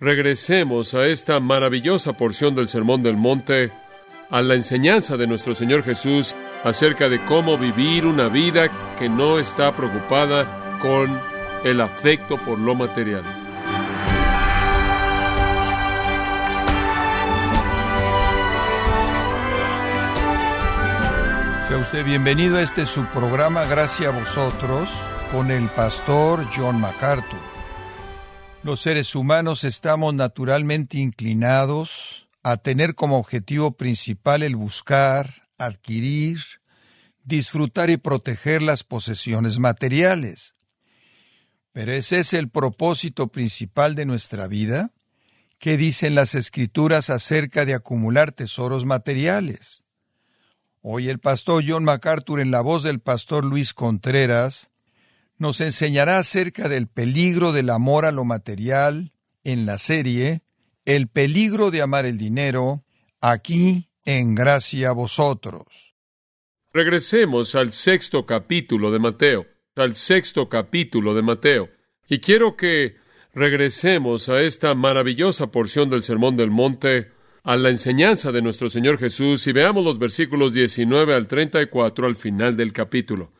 regresemos a esta maravillosa porción del Sermón del Monte, a la enseñanza de nuestro Señor Jesús acerca de cómo vivir una vida que no está preocupada con el afecto por lo material. Sea usted bienvenido a este su programa Gracias a vosotros con el pastor John MacArthur. Los seres humanos estamos naturalmente inclinados a tener como objetivo principal el buscar, adquirir, disfrutar y proteger las posesiones materiales. Pero ese es el propósito principal de nuestra vida. ¿Qué dicen las escrituras acerca de acumular tesoros materiales? Hoy el pastor John MacArthur, en la voz del pastor Luis Contreras, nos enseñará acerca del peligro del amor a lo material en la serie El peligro de amar el dinero, aquí en gracia a vosotros. Regresemos al sexto capítulo de Mateo, al sexto capítulo de Mateo. Y quiero que regresemos a esta maravillosa porción del Sermón del Monte, a la enseñanza de nuestro Señor Jesús y veamos los versículos 19 al 34 al final del capítulo.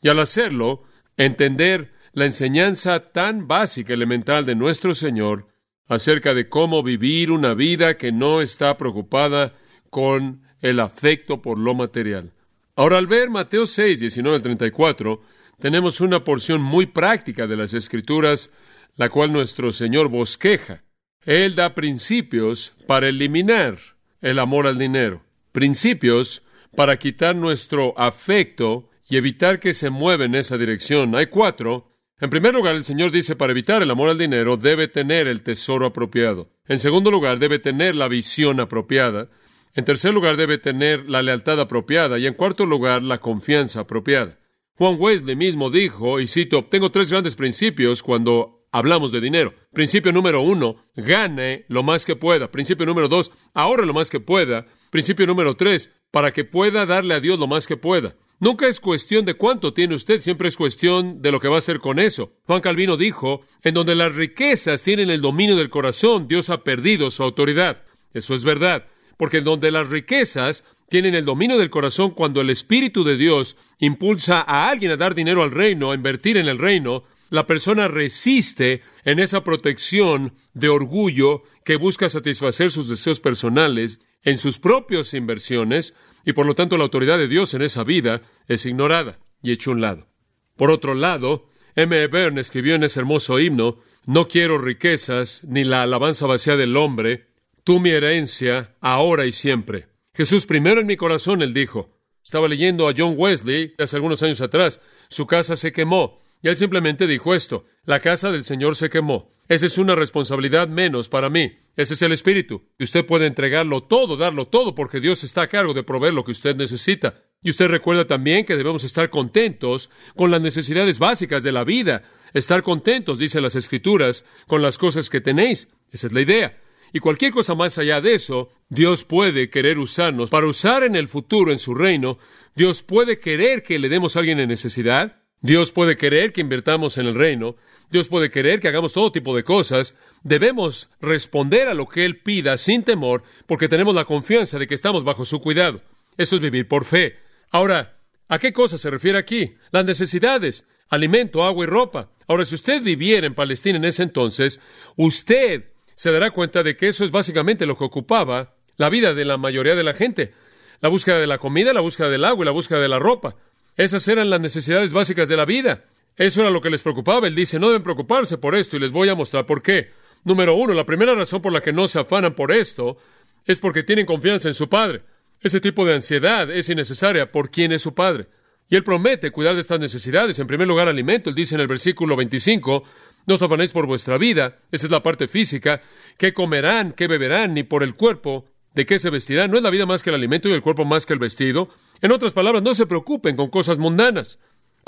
Y al hacerlo, entender la enseñanza tan básica, elemental de nuestro Señor acerca de cómo vivir una vida que no está preocupada con el afecto por lo material. Ahora, al ver Mateo 6, 19 al 34, tenemos una porción muy práctica de las Escrituras, la cual nuestro Señor bosqueja. Él da principios para eliminar el amor al dinero, principios para quitar nuestro afecto y evitar que se mueva en esa dirección. Hay cuatro. En primer lugar, el Señor dice, para evitar el amor al dinero, debe tener el tesoro apropiado. En segundo lugar, debe tener la visión apropiada. En tercer lugar, debe tener la lealtad apropiada. Y en cuarto lugar, la confianza apropiada. Juan Wesley mismo dijo, y cito, tengo tres grandes principios cuando hablamos de dinero. Principio número uno, gane lo más que pueda. Principio número dos, ahorre lo más que pueda. Principio número tres, para que pueda darle a Dios lo más que pueda. Nunca es cuestión de cuánto tiene usted, siempre es cuestión de lo que va a hacer con eso. Juan Calvino dijo, en donde las riquezas tienen el dominio del corazón, Dios ha perdido su autoridad. Eso es verdad, porque en donde las riquezas tienen el dominio del corazón, cuando el Espíritu de Dios impulsa a alguien a dar dinero al reino, a invertir en el reino, la persona resiste en esa protección de orgullo que busca satisfacer sus deseos personales en sus propias inversiones y por lo tanto la autoridad de Dios en esa vida es ignorada y hecho un lado. Por otro lado, M. E. Byrne escribió en ese hermoso himno, No quiero riquezas ni la alabanza vacía del hombre, tú mi herencia, ahora y siempre. Jesús primero en mi corazón, él dijo. Estaba leyendo a John Wesley hace algunos años atrás. Su casa se quemó. Y él simplemente dijo esto, la casa del Señor se quemó. Esa es una responsabilidad menos para mí. Ese es el Espíritu. Y usted puede entregarlo todo, darlo todo, porque Dios está a cargo de proveer lo que usted necesita. Y usted recuerda también que debemos estar contentos con las necesidades básicas de la vida. Estar contentos, dice las Escrituras, con las cosas que tenéis. Esa es la idea. Y cualquier cosa más allá de eso, Dios puede querer usarnos para usar en el futuro en su reino. Dios puede querer que le demos a alguien en necesidad. Dios puede querer que invirtamos en el reino, Dios puede querer que hagamos todo tipo de cosas, debemos responder a lo que Él pida sin temor, porque tenemos la confianza de que estamos bajo su cuidado. Eso es vivir por fe. Ahora, ¿a qué cosa se refiere aquí? Las necesidades, alimento, agua y ropa. Ahora, si usted viviera en Palestina en ese entonces, usted se dará cuenta de que eso es básicamente lo que ocupaba la vida de la mayoría de la gente. La búsqueda de la comida, la búsqueda del agua y la búsqueda de la ropa. Esas eran las necesidades básicas de la vida. Eso era lo que les preocupaba. Él dice, no deben preocuparse por esto y les voy a mostrar por qué. Número uno, la primera razón por la que no se afanan por esto es porque tienen confianza en su Padre. Ese tipo de ansiedad es innecesaria por quién es su Padre. Y Él promete cuidar de estas necesidades. En primer lugar, alimento. Él dice en el versículo 25, no os afanéis por vuestra vida, esa es la parte física, qué comerán, qué beberán, ni por el cuerpo, de qué se vestirán. No es la vida más que el alimento y el cuerpo más que el vestido. En otras palabras, no se preocupen con cosas mundanas,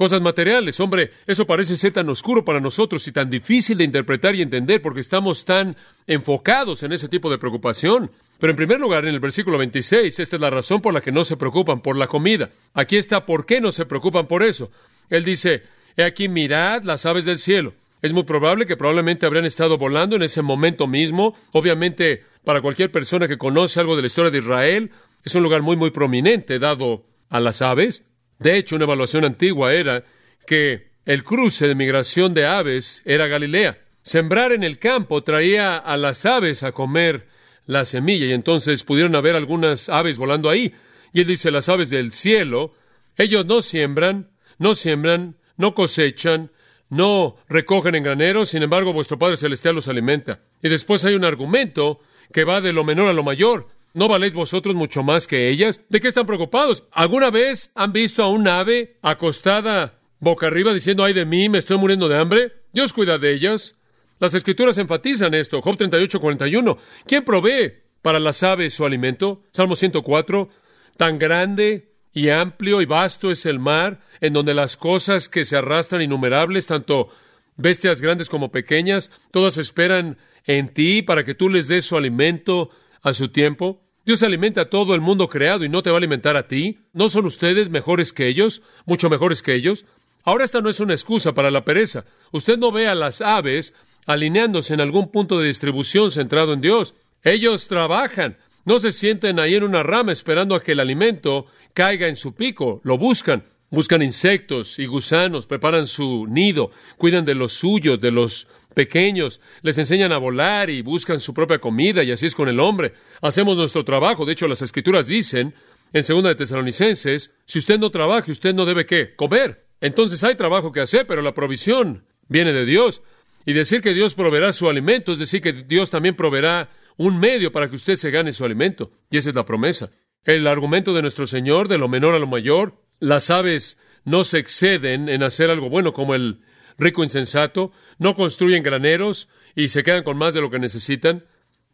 cosas materiales. Hombre, eso parece ser tan oscuro para nosotros y tan difícil de interpretar y entender porque estamos tan enfocados en ese tipo de preocupación. Pero en primer lugar, en el versículo 26, esta es la razón por la que no se preocupan por la comida. Aquí está por qué no se preocupan por eso. Él dice, he aquí mirad las aves del cielo. Es muy probable que probablemente habrían estado volando en ese momento mismo. Obviamente, para cualquier persona que conoce algo de la historia de Israel, es un lugar muy, muy prominente dado a las aves. De hecho, una evaluación antigua era que el cruce de migración de aves era Galilea. Sembrar en el campo traía a las aves a comer la semilla y entonces pudieron haber algunas aves volando ahí. Y él dice, las aves del cielo, ellos no siembran, no siembran, no cosechan, no recogen en graneros, sin embargo vuestro Padre Celestial los alimenta. Y después hay un argumento que va de lo menor a lo mayor. ¿No valéis vosotros mucho más que ellas? ¿De qué están preocupados? ¿Alguna vez han visto a un ave acostada boca arriba diciendo, ay de mí, me estoy muriendo de hambre? Dios cuida de ellas. Las escrituras enfatizan esto. Job 38, 41. ¿Quién provee para las aves su alimento? Salmo 104. Tan grande y amplio y vasto es el mar, en donde las cosas que se arrastran innumerables, tanto bestias grandes como pequeñas, todas esperan en ti para que tú les des su alimento a su tiempo. Dios alimenta a todo el mundo creado y no te va a alimentar a ti. ¿No son ustedes mejores que ellos? Mucho mejores que ellos. Ahora esta no es una excusa para la pereza. Usted no ve a las aves alineándose en algún punto de distribución centrado en Dios. Ellos trabajan, no se sienten ahí en una rama esperando a que el alimento caiga en su pico, lo buscan. Buscan insectos y gusanos, preparan su nido, cuidan de los suyos, de los pequeños, les enseñan a volar y buscan su propia comida, y así es con el hombre. Hacemos nuestro trabajo. De hecho, las escrituras dicen en segunda de Tesalonicenses, si usted no trabaja, usted no debe qué? Comer. Entonces hay trabajo que hacer, pero la provisión viene de Dios. Y decir que Dios proveerá su alimento es decir que Dios también proveerá un medio para que usted se gane su alimento. Y esa es la promesa. El argumento de nuestro Señor, de lo menor a lo mayor, las aves no se exceden en hacer algo bueno como el rico insensato, no construyen graneros y se quedan con más de lo que necesitan,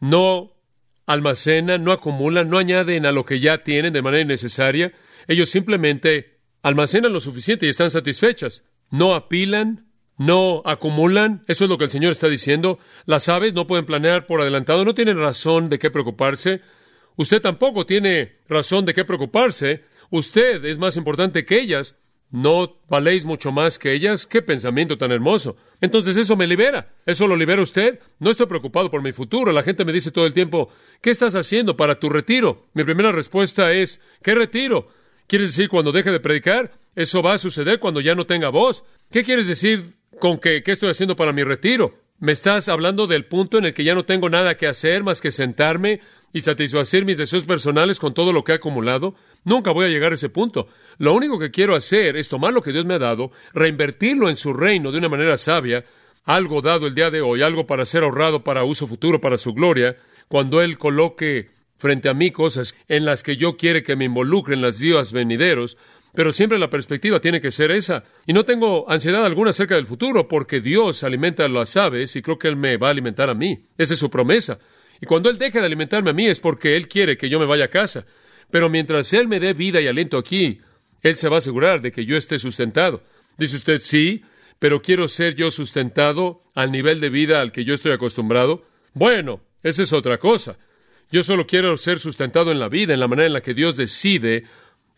no almacenan, no acumulan, no añaden a lo que ya tienen de manera innecesaria, ellos simplemente almacenan lo suficiente y están satisfechas, no apilan, no acumulan, eso es lo que el Señor está diciendo. Las aves no pueden planear por adelantado, no tienen razón de qué preocuparse. Usted tampoco tiene razón de qué preocuparse. Usted es más importante que ellas. ¿No valéis mucho más que ellas? ¡Qué pensamiento tan hermoso! Entonces eso me libera. ¿Eso lo libera usted? No estoy preocupado por mi futuro. La gente me dice todo el tiempo, ¿qué estás haciendo para tu retiro? Mi primera respuesta es, ¿qué retiro? ¿Quieres decir cuando deje de predicar? Eso va a suceder cuando ya no tenga voz. ¿Qué quieres decir con que qué estoy haciendo para mi retiro? ¿Me estás hablando del punto en el que ya no tengo nada que hacer más que sentarme y satisfacer mis deseos personales con todo lo que he acumulado? Nunca voy a llegar a ese punto. Lo único que quiero hacer es tomar lo que Dios me ha dado, reinvertirlo en su reino de una manera sabia, algo dado el día de hoy, algo para ser ahorrado para uso futuro, para su gloria, cuando Él coloque frente a mí cosas en las que yo quiere que me involucren las días venideros, pero siempre la perspectiva tiene que ser esa. Y no tengo ansiedad alguna acerca del futuro, porque Dios alimenta a las aves y creo que Él me va a alimentar a mí. Esa es su promesa. Y cuando Él deja de alimentarme a mí es porque Él quiere que yo me vaya a casa. Pero mientras Él me dé vida y aliento aquí, Él se va a asegurar de que yo esté sustentado. Dice usted, sí, pero quiero ser yo sustentado al nivel de vida al que yo estoy acostumbrado. Bueno, esa es otra cosa. Yo solo quiero ser sustentado en la vida, en la manera en la que Dios decide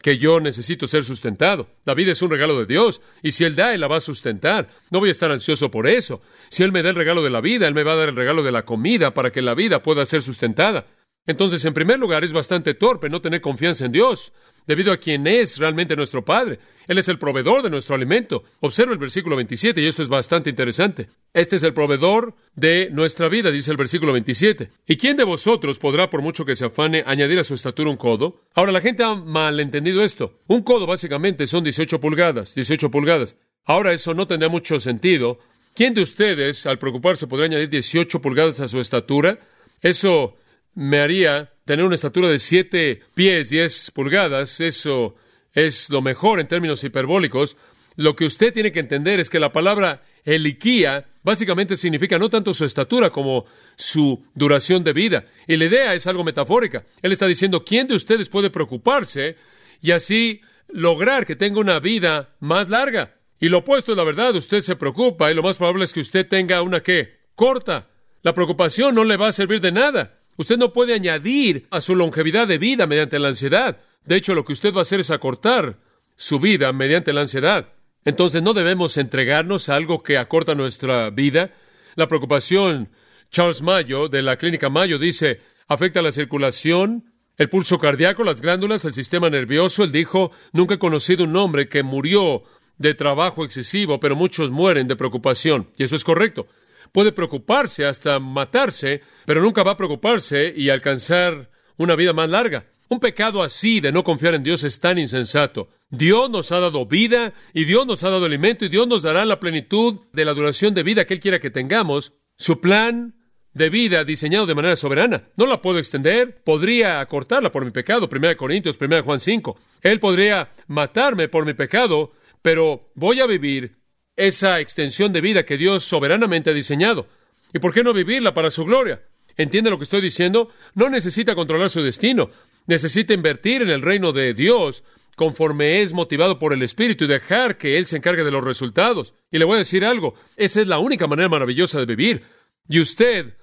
que yo necesito ser sustentado. La vida es un regalo de Dios, y si Él da, Él la va a sustentar. No voy a estar ansioso por eso. Si Él me da el regalo de la vida, Él me va a dar el regalo de la comida para que la vida pueda ser sustentada. Entonces, en primer lugar, es bastante torpe no tener confianza en Dios debido a quien es realmente nuestro Padre. Él es el proveedor de nuestro alimento. Observa el versículo 27 y esto es bastante interesante. Este es el proveedor de nuestra vida, dice el versículo 27. ¿Y quién de vosotros podrá, por mucho que se afane, añadir a su estatura un codo? Ahora, la gente ha malentendido esto. Un codo básicamente son 18 pulgadas, 18 pulgadas. Ahora, eso no tendría mucho sentido. ¿Quién de ustedes, al preocuparse, podría añadir 18 pulgadas a su estatura? Eso me haría tener una estatura de siete pies, diez pulgadas, eso es lo mejor en términos hiperbólicos. Lo que usted tiene que entender es que la palabra eliquía básicamente significa no tanto su estatura como su duración de vida. Y la idea es algo metafórica. Él está diciendo, ¿quién de ustedes puede preocuparse y así lograr que tenga una vida más larga? Y lo opuesto es la verdad, usted se preocupa y lo más probable es que usted tenga una que corta. La preocupación no le va a servir de nada. Usted no puede añadir a su longevidad de vida mediante la ansiedad. De hecho, lo que usted va a hacer es acortar su vida mediante la ansiedad. Entonces no debemos entregarnos a algo que acorta nuestra vida. La preocupación, Charles Mayo, de la Clínica Mayo, dice, afecta la circulación, el pulso cardíaco, las glándulas, el sistema nervioso. Él dijo, nunca he conocido un hombre que murió de trabajo excesivo, pero muchos mueren de preocupación. Y eso es correcto. Puede preocuparse hasta matarse, pero nunca va a preocuparse y alcanzar una vida más larga. Un pecado así de no confiar en Dios es tan insensato. Dios nos ha dado vida y Dios nos ha dado alimento y Dios nos dará la plenitud de la duración de vida que Él quiera que tengamos. Su plan de vida diseñado de manera soberana. No la puedo extender, podría acortarla por mi pecado, 1 Corintios, 1 Juan 5. Él podría matarme por mi pecado, pero voy a vivir esa extensión de vida que Dios soberanamente ha diseñado. ¿Y por qué no vivirla para su gloria? ¿Entiende lo que estoy diciendo? No necesita controlar su destino, necesita invertir en el reino de Dios conforme es motivado por el Espíritu y dejar que Él se encargue de los resultados. Y le voy a decir algo, esa es la única manera maravillosa de vivir. Y usted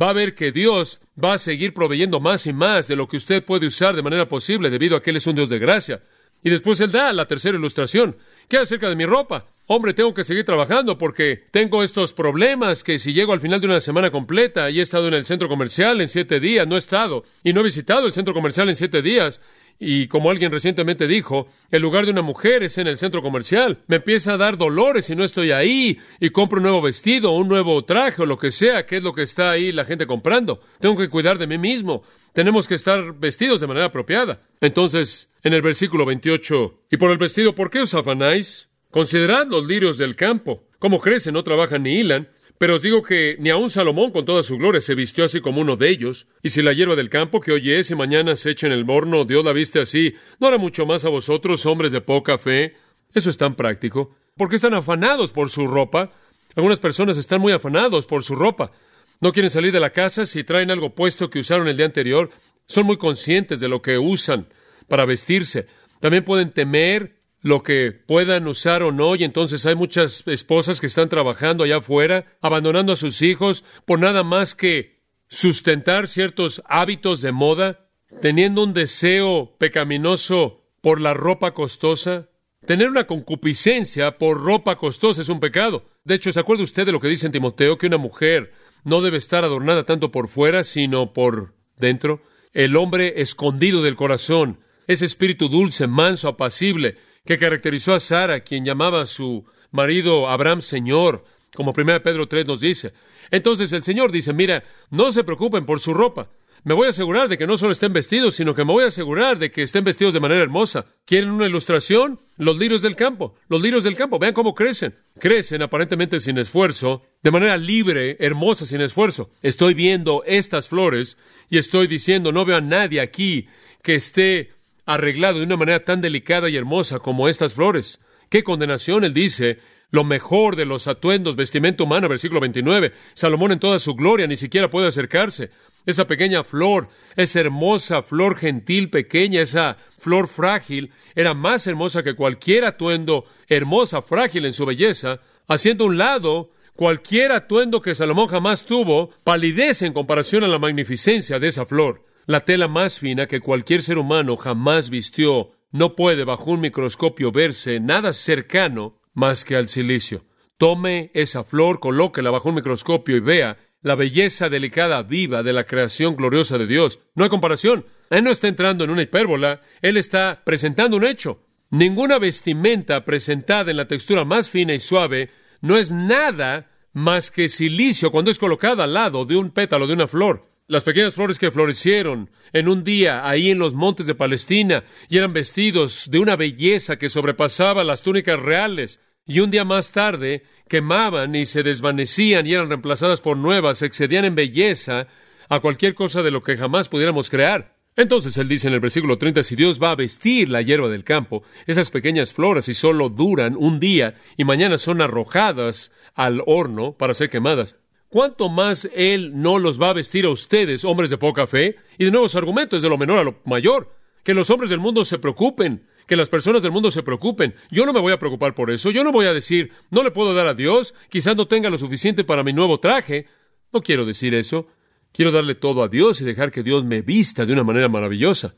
va a ver que Dios va a seguir proveyendo más y más de lo que usted puede usar de manera posible debido a que Él es un Dios de gracia. Y después Él da la tercera ilustración. ¿Qué acerca de mi ropa? Hombre, tengo que seguir trabajando porque tengo estos problemas que si llego al final de una semana completa y he estado en el centro comercial en siete días, no he estado y no he visitado el centro comercial en siete días y como alguien recientemente dijo, el lugar de una mujer es en el centro comercial. Me empieza a dar dolores si no estoy ahí y compro un nuevo vestido, un nuevo traje o lo que sea, que es lo que está ahí la gente comprando. Tengo que cuidar de mí mismo. Tenemos que estar vestidos de manera apropiada. Entonces, en el versículo 28, y por el vestido, ¿por qué os afanáis? Considerad los lirios del campo, cómo crecen, no trabajan ni hilan. Pero os digo que ni aun Salomón con toda su gloria se vistió así como uno de ellos. Y si la hierba del campo que hoy es y mañana se echa en el morno, Dios la viste así, ¿no hará mucho más a vosotros, hombres de poca fe? Eso es tan práctico. ¿Por qué están afanados por su ropa? Algunas personas están muy afanados por su ropa. No quieren salir de la casa si traen algo puesto que usaron el día anterior. Son muy conscientes de lo que usan para vestirse. También pueden temer lo que puedan usar o no, y entonces hay muchas esposas que están trabajando allá afuera, abandonando a sus hijos por nada más que sustentar ciertos hábitos de moda, teniendo un deseo pecaminoso por la ropa costosa. Tener una concupiscencia por ropa costosa es un pecado. De hecho, ¿se acuerda usted de lo que dice en Timoteo, que una mujer no debe estar adornada tanto por fuera, sino por dentro? El hombre escondido del corazón, ese espíritu dulce, manso, apacible, que caracterizó a Sara, quien llamaba a su marido Abraham Señor, como 1 Pedro 3 nos dice. Entonces el Señor dice, mira, no se preocupen por su ropa. Me voy a asegurar de que no solo estén vestidos, sino que me voy a asegurar de que estén vestidos de manera hermosa. ¿Quieren una ilustración? Los lirios del campo. Los lirios del campo. Vean cómo crecen. Crecen aparentemente sin esfuerzo, de manera libre, hermosa, sin esfuerzo. Estoy viendo estas flores y estoy diciendo, no veo a nadie aquí que esté arreglado de una manera tan delicada y hermosa como estas flores. ¡Qué condenación! Él dice, lo mejor de los atuendos, vestimenta humana, versículo 29. Salomón en toda su gloria ni siquiera puede acercarse. Esa pequeña flor, esa hermosa flor gentil pequeña, esa flor frágil, era más hermosa que cualquier atuendo hermosa, frágil en su belleza, haciendo un lado cualquier atuendo que Salomón jamás tuvo, palidece en comparación a la magnificencia de esa flor. La tela más fina que cualquier ser humano jamás vistió no puede bajo un microscopio verse nada cercano más que al silicio. Tome esa flor, colóquela bajo un microscopio y vea la belleza delicada, viva de la creación gloriosa de Dios. No hay comparación. Él no está entrando en una hipérbola, él está presentando un hecho. Ninguna vestimenta presentada en la textura más fina y suave no es nada más que silicio cuando es colocada al lado de un pétalo de una flor las pequeñas flores que florecieron en un día ahí en los montes de Palestina y eran vestidos de una belleza que sobrepasaba las túnicas reales, y un día más tarde quemaban y se desvanecían y eran reemplazadas por nuevas, excedían en belleza a cualquier cosa de lo que jamás pudiéramos crear. Entonces él dice en el versículo 30, si Dios va a vestir la hierba del campo, esas pequeñas flores, y solo duran un día y mañana son arrojadas al horno para ser quemadas, ¿cuánto más Él no los va a vestir a ustedes, hombres de poca fe? Y de nuevo su argumento es de lo menor a lo mayor. Que los hombres del mundo se preocupen, que las personas del mundo se preocupen. Yo no me voy a preocupar por eso. Yo no voy a decir, no le puedo dar a Dios, quizás no tenga lo suficiente para mi nuevo traje. No quiero decir eso. Quiero darle todo a Dios y dejar que Dios me vista de una manera maravillosa.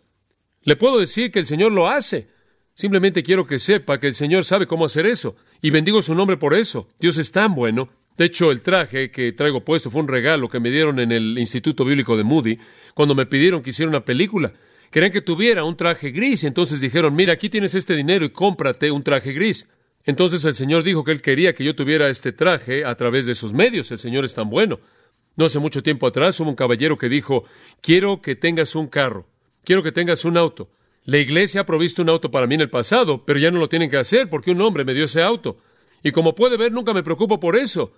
Le puedo decir que el Señor lo hace. Simplemente quiero que sepa que el Señor sabe cómo hacer eso. Y bendigo su nombre por eso. Dios es tan bueno. De hecho, el traje que traigo puesto fue un regalo que me dieron en el Instituto Bíblico de Moody cuando me pidieron que hiciera una película. Querían que tuviera un traje gris entonces dijeron, mira, aquí tienes este dinero y cómprate un traje gris. Entonces el Señor dijo que Él quería que yo tuviera este traje a través de sus medios. El Señor es tan bueno. No hace mucho tiempo atrás hubo un caballero que dijo, quiero que tengas un carro, quiero que tengas un auto. La iglesia ha provisto un auto para mí en el pasado, pero ya no lo tienen que hacer porque un hombre me dio ese auto. Y como puede ver, nunca me preocupo por eso.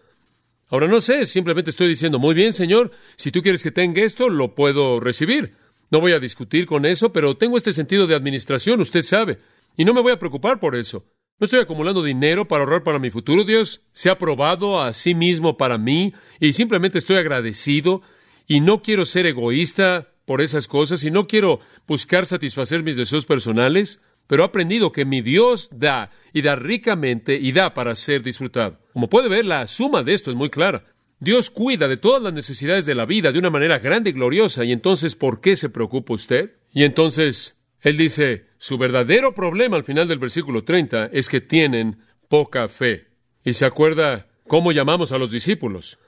Ahora no sé, simplemente estoy diciendo, muy bien, Señor, si tú quieres que tenga esto, lo puedo recibir. No voy a discutir con eso, pero tengo este sentido de administración, usted sabe, y no me voy a preocupar por eso. No estoy acumulando dinero para ahorrar para mi futuro. Dios se ha probado a sí mismo para mí y simplemente estoy agradecido y no quiero ser egoísta por esas cosas y no quiero buscar satisfacer mis deseos personales, pero he aprendido que mi Dios da y da ricamente y da para ser disfrutado. Como puede ver, la suma de esto es muy clara. Dios cuida de todas las necesidades de la vida de una manera grande y gloriosa y entonces, ¿por qué se preocupa usted? Y entonces, él dice, su verdadero problema al final del versículo 30 es que tienen poca fe. Y se acuerda cómo llamamos a los discípulos.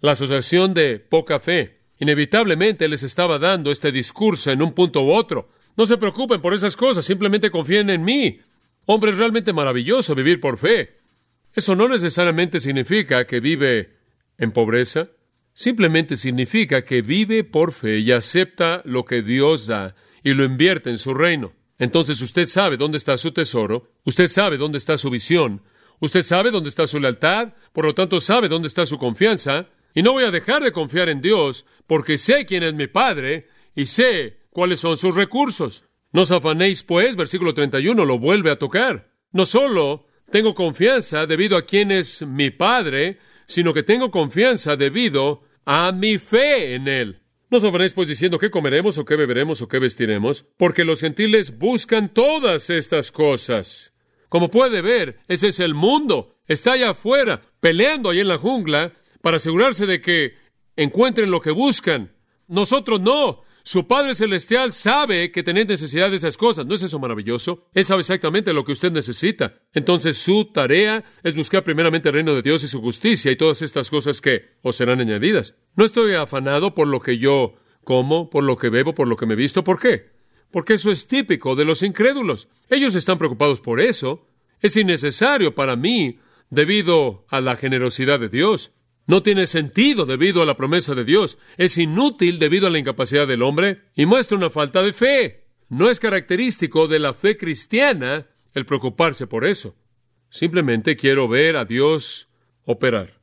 La asociación de poca fe. Inevitablemente les estaba dando este discurso en un punto u otro. No se preocupen por esas cosas, simplemente confíen en mí. Hombre, es realmente maravilloso vivir por fe. Eso no necesariamente significa que vive en pobreza. Simplemente significa que vive por fe y acepta lo que Dios da y lo invierte en su reino. Entonces usted sabe dónde está su tesoro, usted sabe dónde está su visión, usted sabe dónde está su lealtad, por lo tanto sabe dónde está su confianza, y no voy a dejar de confiar en Dios porque sé quién es mi Padre y sé cuáles son sus recursos. No os afanéis, pues, versículo 31 lo vuelve a tocar. No solo tengo confianza debido a quién es mi Padre, sino que tengo confianza debido a mi fe en Él. No os afanéis pues diciendo qué comeremos o qué beberemos o qué vestiremos, porque los gentiles buscan todas estas cosas. Como puede ver, ese es el mundo. Está allá afuera, peleando ahí en la jungla, para asegurarse de que encuentren lo que buscan. Nosotros no. Su Padre Celestial sabe que tenéis necesidad de esas cosas. ¿No es eso maravilloso? Él sabe exactamente lo que usted necesita. Entonces su tarea es buscar primeramente el reino de Dios y su justicia y todas estas cosas que os serán añadidas. No estoy afanado por lo que yo como, por lo que bebo, por lo que me visto. ¿Por qué? Porque eso es típico de los incrédulos. Ellos están preocupados por eso. Es innecesario para mí debido a la generosidad de Dios. No tiene sentido debido a la promesa de Dios. Es inútil debido a la incapacidad del hombre y muestra una falta de fe. No es característico de la fe cristiana el preocuparse por eso. Simplemente quiero ver a Dios operar.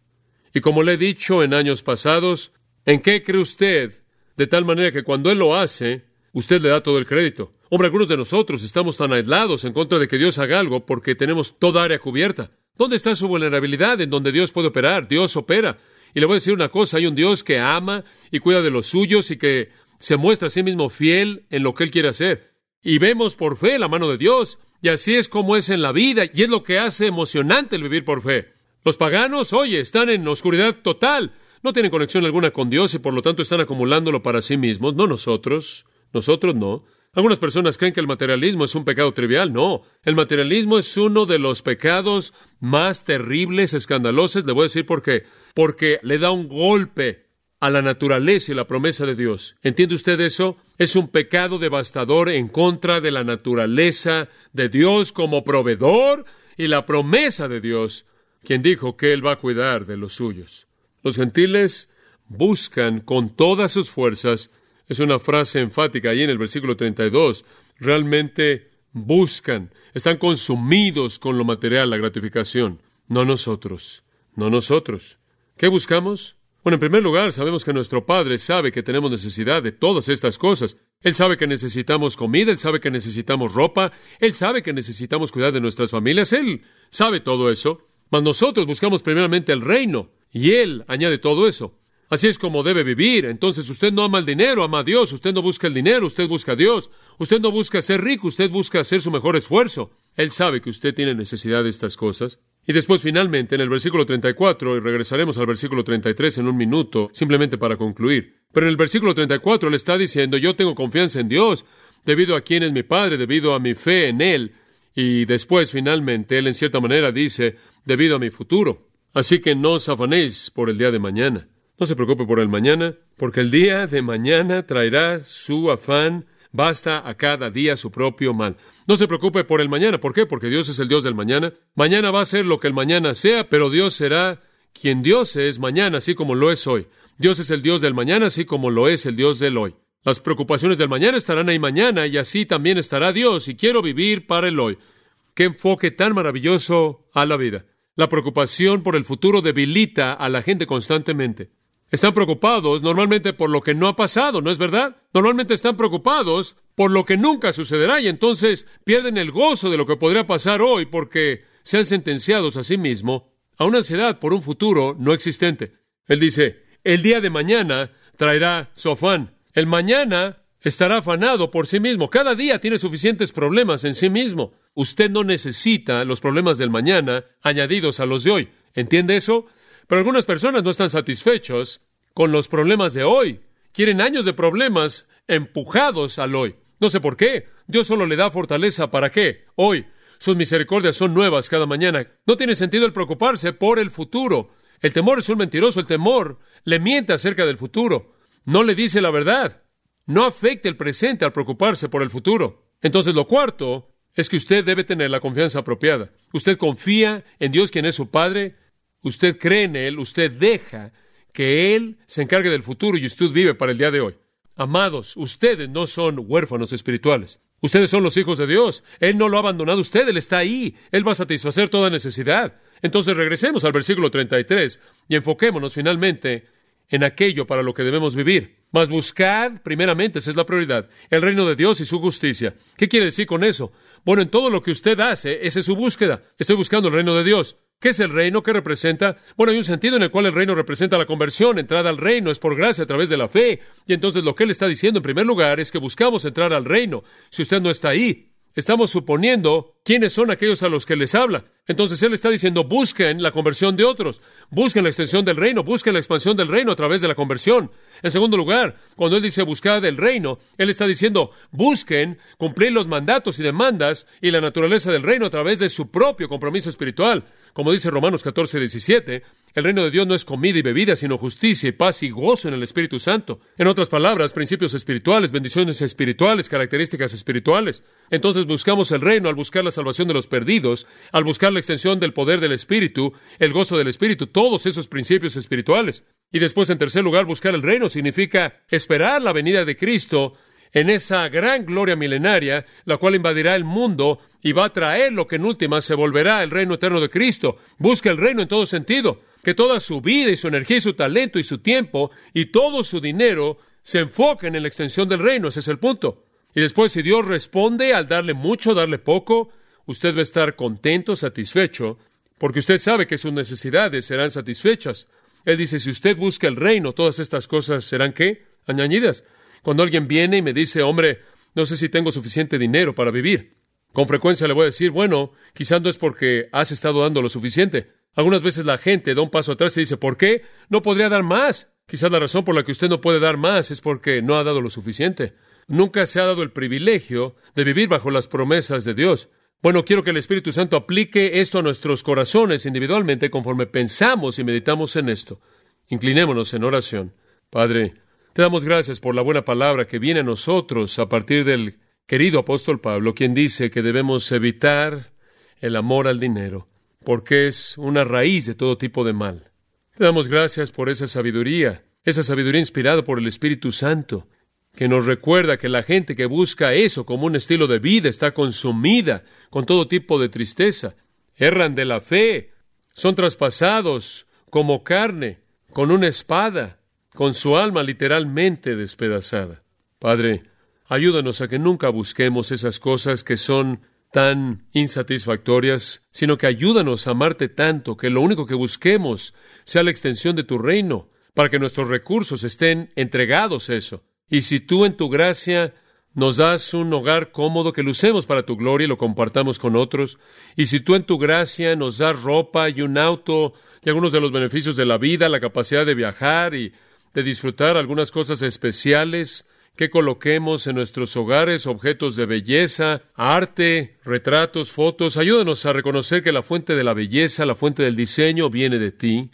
Y como le he dicho en años pasados, ¿en qué cree usted? De tal manera que cuando Él lo hace, usted le da todo el crédito. Hombre, algunos de nosotros estamos tan aislados en contra de que Dios haga algo porque tenemos toda área cubierta. ¿Dónde está su vulnerabilidad en donde Dios puede operar? Dios opera. Y le voy a decir una cosa, hay un Dios que ama y cuida de los suyos y que se muestra a sí mismo fiel en lo que Él quiere hacer. Y vemos por fe la mano de Dios. Y así es como es en la vida y es lo que hace emocionante el vivir por fe. Los paganos, oye, están en oscuridad total. No tienen conexión alguna con Dios y por lo tanto están acumulándolo para sí mismos, no nosotros. Nosotros no. Algunas personas creen que el materialismo es un pecado trivial. No, el materialismo es uno de los pecados más terribles, escandalosos. Le voy a decir por qué. Porque le da un golpe a la naturaleza y la promesa de Dios. ¿Entiende usted eso? Es un pecado devastador en contra de la naturaleza de Dios como proveedor y la promesa de Dios, quien dijo que Él va a cuidar de los suyos. Los gentiles buscan con todas sus fuerzas es una frase enfática ahí en el versículo 32. Realmente buscan, están consumidos con lo material, la gratificación. No nosotros, no nosotros. ¿Qué buscamos? Bueno, en primer lugar, sabemos que nuestro Padre sabe que tenemos necesidad de todas estas cosas. Él sabe que necesitamos comida, Él sabe que necesitamos ropa, Él sabe que necesitamos cuidar de nuestras familias, Él sabe todo eso. Mas nosotros buscamos primeramente el reino, y Él añade todo eso. Así es como debe vivir. Entonces usted no ama el dinero, ama a Dios. Usted no busca el dinero, usted busca a Dios. Usted no busca ser rico, usted busca hacer su mejor esfuerzo. Él sabe que usted tiene necesidad de estas cosas. Y después, finalmente, en el versículo 34, y regresaremos al versículo 33 en un minuto, simplemente para concluir. Pero en el versículo 34 él está diciendo, yo tengo confianza en Dios, debido a quién es mi Padre, debido a mi fe en Él, Y después, finalmente, Él en cierta manera dice, debido a mi futuro. Así que no os afanéis por el día de mañana. No se preocupe por el mañana, porque el día de mañana traerá su afán, basta a cada día su propio mal. No se preocupe por el mañana. ¿Por qué? Porque Dios es el Dios del mañana. Mañana va a ser lo que el mañana sea, pero Dios será quien Dios es mañana, así como lo es hoy. Dios es el Dios del mañana, así como lo es el Dios del hoy. Las preocupaciones del mañana estarán ahí mañana y así también estará Dios y quiero vivir para el hoy. Qué enfoque tan maravilloso a la vida. La preocupación por el futuro debilita a la gente constantemente. Están preocupados normalmente por lo que no ha pasado, ¿no es verdad? Normalmente están preocupados por lo que nunca sucederá y entonces pierden el gozo de lo que podría pasar hoy porque se han sentenciados a sí mismos a una ansiedad por un futuro no existente. Él dice, el día de mañana traerá su afán. El mañana estará afanado por sí mismo. Cada día tiene suficientes problemas en sí mismo. Usted no necesita los problemas del mañana añadidos a los de hoy. ¿Entiende eso? Pero algunas personas no están satisfechos con los problemas de hoy. Quieren años de problemas empujados al hoy. No sé por qué. Dios solo le da fortaleza para qué. Hoy. Sus misericordias son nuevas cada mañana. No tiene sentido el preocuparse por el futuro. El temor es un mentiroso. El temor le miente acerca del futuro. No le dice la verdad. No afecte el presente al preocuparse por el futuro. Entonces, lo cuarto es que usted debe tener la confianza apropiada. Usted confía en Dios, quien es su Padre, usted cree en Él, usted deja que Él se encargue del futuro y usted vive para el día de hoy. Amados, ustedes no son huérfanos espirituales. Ustedes son los hijos de Dios. Él no lo ha abandonado usted, Él está ahí. Él va a satisfacer toda necesidad. Entonces regresemos al versículo 33 y enfoquémonos finalmente en aquello para lo que debemos vivir. Mas buscad, primeramente, esa es la prioridad, el reino de Dios y su justicia. ¿Qué quiere decir con eso? Bueno, en todo lo que usted hace, esa es su búsqueda. Estoy buscando el reino de Dios. ¿Qué es el reino? ¿Qué representa? Bueno, hay un sentido en el cual el reino representa la conversión. Entrada al reino es por gracia a través de la fe. Y entonces lo que él está diciendo en primer lugar es que buscamos entrar al reino. Si usted no está ahí, estamos suponiendo quiénes son aquellos a los que les habla. Entonces él está diciendo, busquen la conversión de otros, busquen la extensión del reino, busquen la expansión del reino a través de la conversión. En segundo lugar, cuando él dice buscar del reino, él está diciendo, busquen cumplir los mandatos y demandas y la naturaleza del reino a través de su propio compromiso espiritual. Como dice Romanos 14, 17, el reino de Dios no es comida y bebida, sino justicia y paz y gozo en el Espíritu Santo. En otras palabras, principios espirituales, bendiciones espirituales, características espirituales. Entonces buscamos el reino al buscar la salvación de los perdidos, al buscar la extensión del poder del Espíritu, el gozo del Espíritu, todos esos principios espirituales. Y después, en tercer lugar, buscar el reino significa esperar la venida de Cristo en esa gran gloria milenaria, la cual invadirá el mundo y va a traer lo que en última se volverá el reino eterno de Cristo. Busca el reino en todo sentido, que toda su vida y su energía y su talento y su tiempo y todo su dinero se enfoquen en la extensión del reino, ese es el punto. Y después, si Dios responde al darle mucho, darle poco, usted va a estar contento, satisfecho, porque usted sabe que sus necesidades serán satisfechas. Él dice, si usted busca el reino, todas estas cosas serán qué? Añadidas. Cuando alguien viene y me dice, hombre, no sé si tengo suficiente dinero para vivir, con frecuencia le voy a decir, bueno, quizás no es porque has estado dando lo suficiente. Algunas veces la gente da un paso atrás y dice, ¿por qué? No podría dar más. Quizás la razón por la que usted no puede dar más es porque no ha dado lo suficiente. Nunca se ha dado el privilegio de vivir bajo las promesas de Dios. Bueno, quiero que el Espíritu Santo aplique esto a nuestros corazones individualmente conforme pensamos y meditamos en esto. Inclinémonos en oración. Padre, te damos gracias por la buena palabra que viene a nosotros a partir del querido apóstol Pablo, quien dice que debemos evitar el amor al dinero, porque es una raíz de todo tipo de mal. Te damos gracias por esa sabiduría, esa sabiduría inspirada por el Espíritu Santo, que nos recuerda que la gente que busca eso como un estilo de vida está consumida con todo tipo de tristeza, erran de la fe, son traspasados como carne, con una espada, con su alma literalmente despedazada. Padre, ayúdanos a que nunca busquemos esas cosas que son tan insatisfactorias, sino que ayúdanos a amarte tanto que lo único que busquemos sea la extensión de tu reino, para que nuestros recursos estén entregados a eso. Y si tú en tu gracia nos das un hogar cómodo que lucemos para tu gloria y lo compartamos con otros, y si tú en tu gracia nos das ropa y un auto y algunos de los beneficios de la vida, la capacidad de viajar y de disfrutar algunas cosas especiales que coloquemos en nuestros hogares objetos de belleza, arte, retratos, fotos. Ayúdanos a reconocer que la fuente de la belleza, la fuente del diseño viene de ti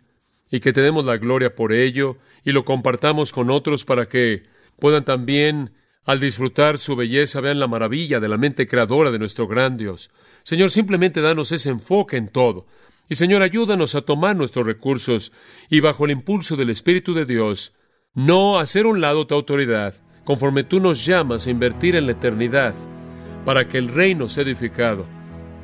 y que te demos la gloria por ello y lo compartamos con otros para que puedan también, al disfrutar su belleza, vean la maravilla de la mente creadora de nuestro gran Dios. Señor, simplemente danos ese enfoque en todo. Y Señor, ayúdanos a tomar nuestros recursos y bajo el impulso del Espíritu de Dios, no hacer un lado tu autoridad, conforme tú nos llamas a invertir en la eternidad, para que el reino sea edificado.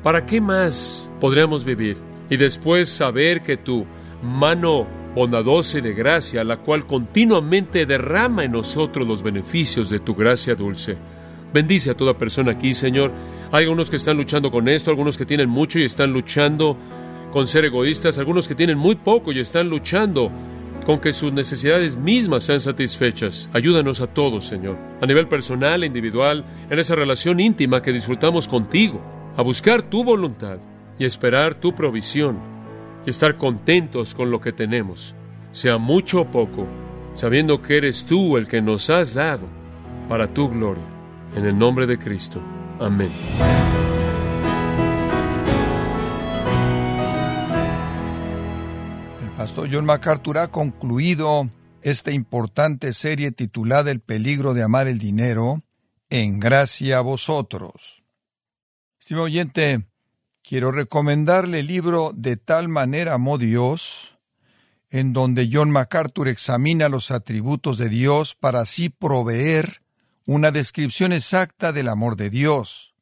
¿Para qué más podríamos vivir? Y después saber que tu mano bondadosa y de gracia, la cual continuamente derrama en nosotros los beneficios de tu gracia dulce. Bendice a toda persona aquí, Señor. Hay algunos que están luchando con esto, algunos que tienen mucho y están luchando con ser egoístas, algunos que tienen muy poco y están luchando con que sus necesidades mismas sean satisfechas. Ayúdanos a todos, Señor, a nivel personal e individual, en esa relación íntima que disfrutamos contigo, a buscar tu voluntad y esperar tu provisión y estar contentos con lo que tenemos, sea mucho o poco, sabiendo que eres tú el que nos has dado para tu gloria. En el nombre de Cristo. Amén. Pastor John MacArthur ha concluido esta importante serie titulada El peligro de amar el dinero, en gracia a vosotros. Estimado oyente, quiero recomendarle el libro De tal manera amó Dios, en donde John MacArthur examina los atributos de Dios para así proveer una descripción exacta del amor de Dios.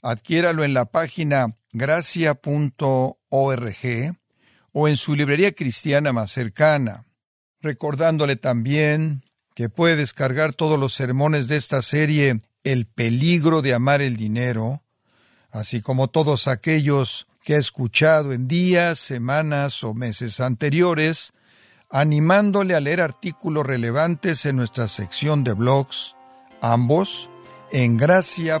Adquiéralo en la página gracia.org o en su librería cristiana más cercana, recordándole también que puede descargar todos los sermones de esta serie El peligro de amar el dinero, así como todos aquellos que ha escuchado en días, semanas o meses anteriores, animándole a leer artículos relevantes en nuestra sección de blogs, ambos en gracia.org.